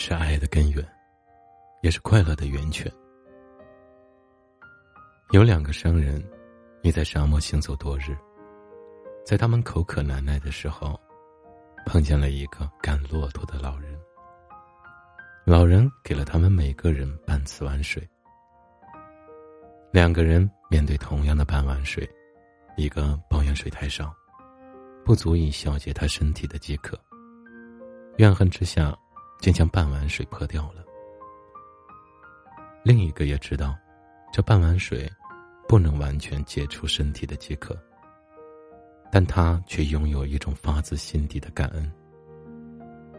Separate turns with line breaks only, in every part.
是爱的根源，也是快乐的源泉。有两个商人，你在沙漠行走多日，在他们口渴难耐的时候，碰见了一个赶骆驼的老人。老人给了他们每个人半瓷碗水。两个人面对同样的半碗水，一个抱怨水太少，不足以消解他身体的饥渴。怨恨之下，竟将半碗水泼掉了。另一个也知道，这半碗水不能完全解除身体的饥渴，但他却拥有一种发自心底的感恩，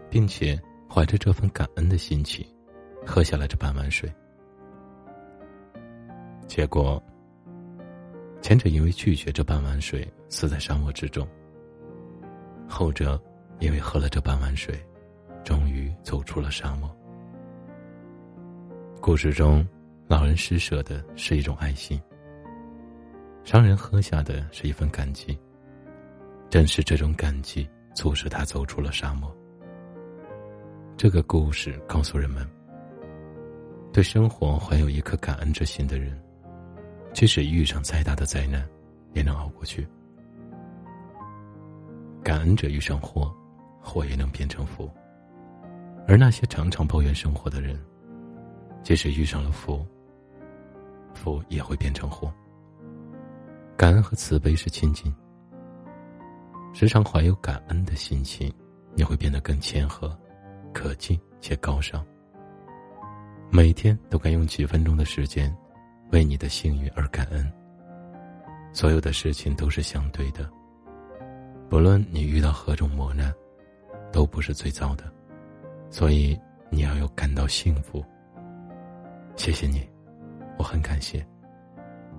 并且怀着这份感恩的心情，喝下了这半碗水。结果，前者因为拒绝这半碗水死在沙漠之中，后者因为喝了这半碗水，终于走出了沙漠。故事中，老人施舍的是一种爱心，商人喝下的是一份感激。正是这种感激，促使他走出了沙漠。这个故事告诉人们：对生活怀有一颗感恩之心的人。即使遇上再大的灾难，也能熬过去。感恩者遇上祸，祸也能变成福。而那些常常抱怨生活的人，即使遇上了福，福也会变成祸。感恩和慈悲是亲近，时常怀有感恩的心情，你会变得更谦和、可敬且高尚。每天都该用几分钟的时间。为你的幸运而感恩。所有的事情都是相对的，不论你遇到何种磨难，都不是最糟的，所以你要有感到幸福。谢谢你，我很感谢。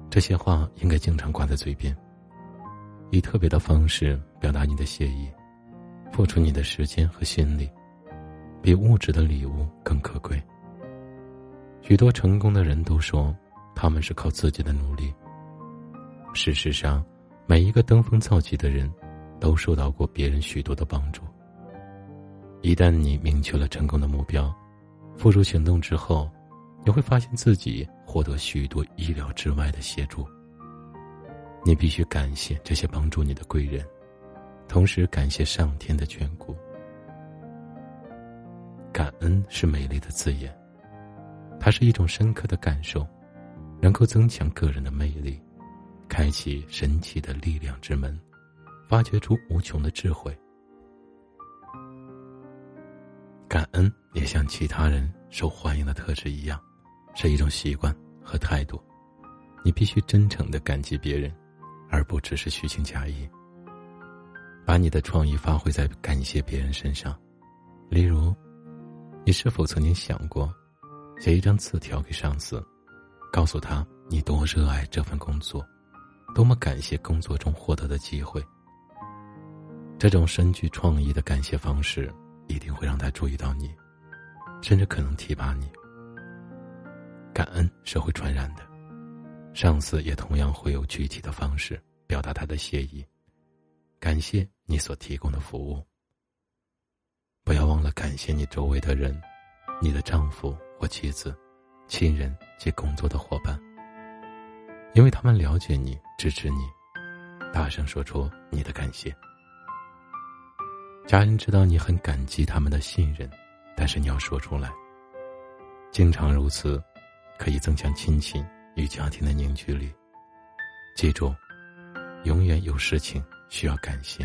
这些话应该经常挂在嘴边，以特别的方式表达你的谢意，付出你的时间和心力，比物质的礼物更可贵。许多成功的人都说。他们是靠自己的努力。事实上，每一个登峰造极的人，都受到过别人许多的帮助。一旦你明确了成功的目标，付诸行动之后，你会发现自己获得许多意料之外的协助。你必须感谢这些帮助你的贵人，同时感谢上天的眷顾。感恩是美丽的字眼，它是一种深刻的感受。能够增强个人的魅力，开启神奇的力量之门，发掘出无穷的智慧。感恩也像其他人受欢迎的特质一样，是一种习惯和态度。你必须真诚的感激别人，而不只是虚情假意。把你的创意发挥在感谢别人身上。例如，你是否曾经想过，写一张字条给上司？告诉他你多热爱这份工作，多么感谢工作中获得的机会。这种深具创意的感谢方式，一定会让他注意到你，甚至可能提拔你。感恩是会传染的，上司也同样会有具体的方式表达他的谢意，感谢你所提供的服务。不要忘了感谢你周围的人，你的丈夫或妻子。亲人及工作的伙伴，因为他们了解你、支持你，大声说出你的感谢。家人知道你很感激他们的信任，但是你要说出来。经常如此，可以增强亲情与家庭的凝聚力。记住，永远有事情需要感谢。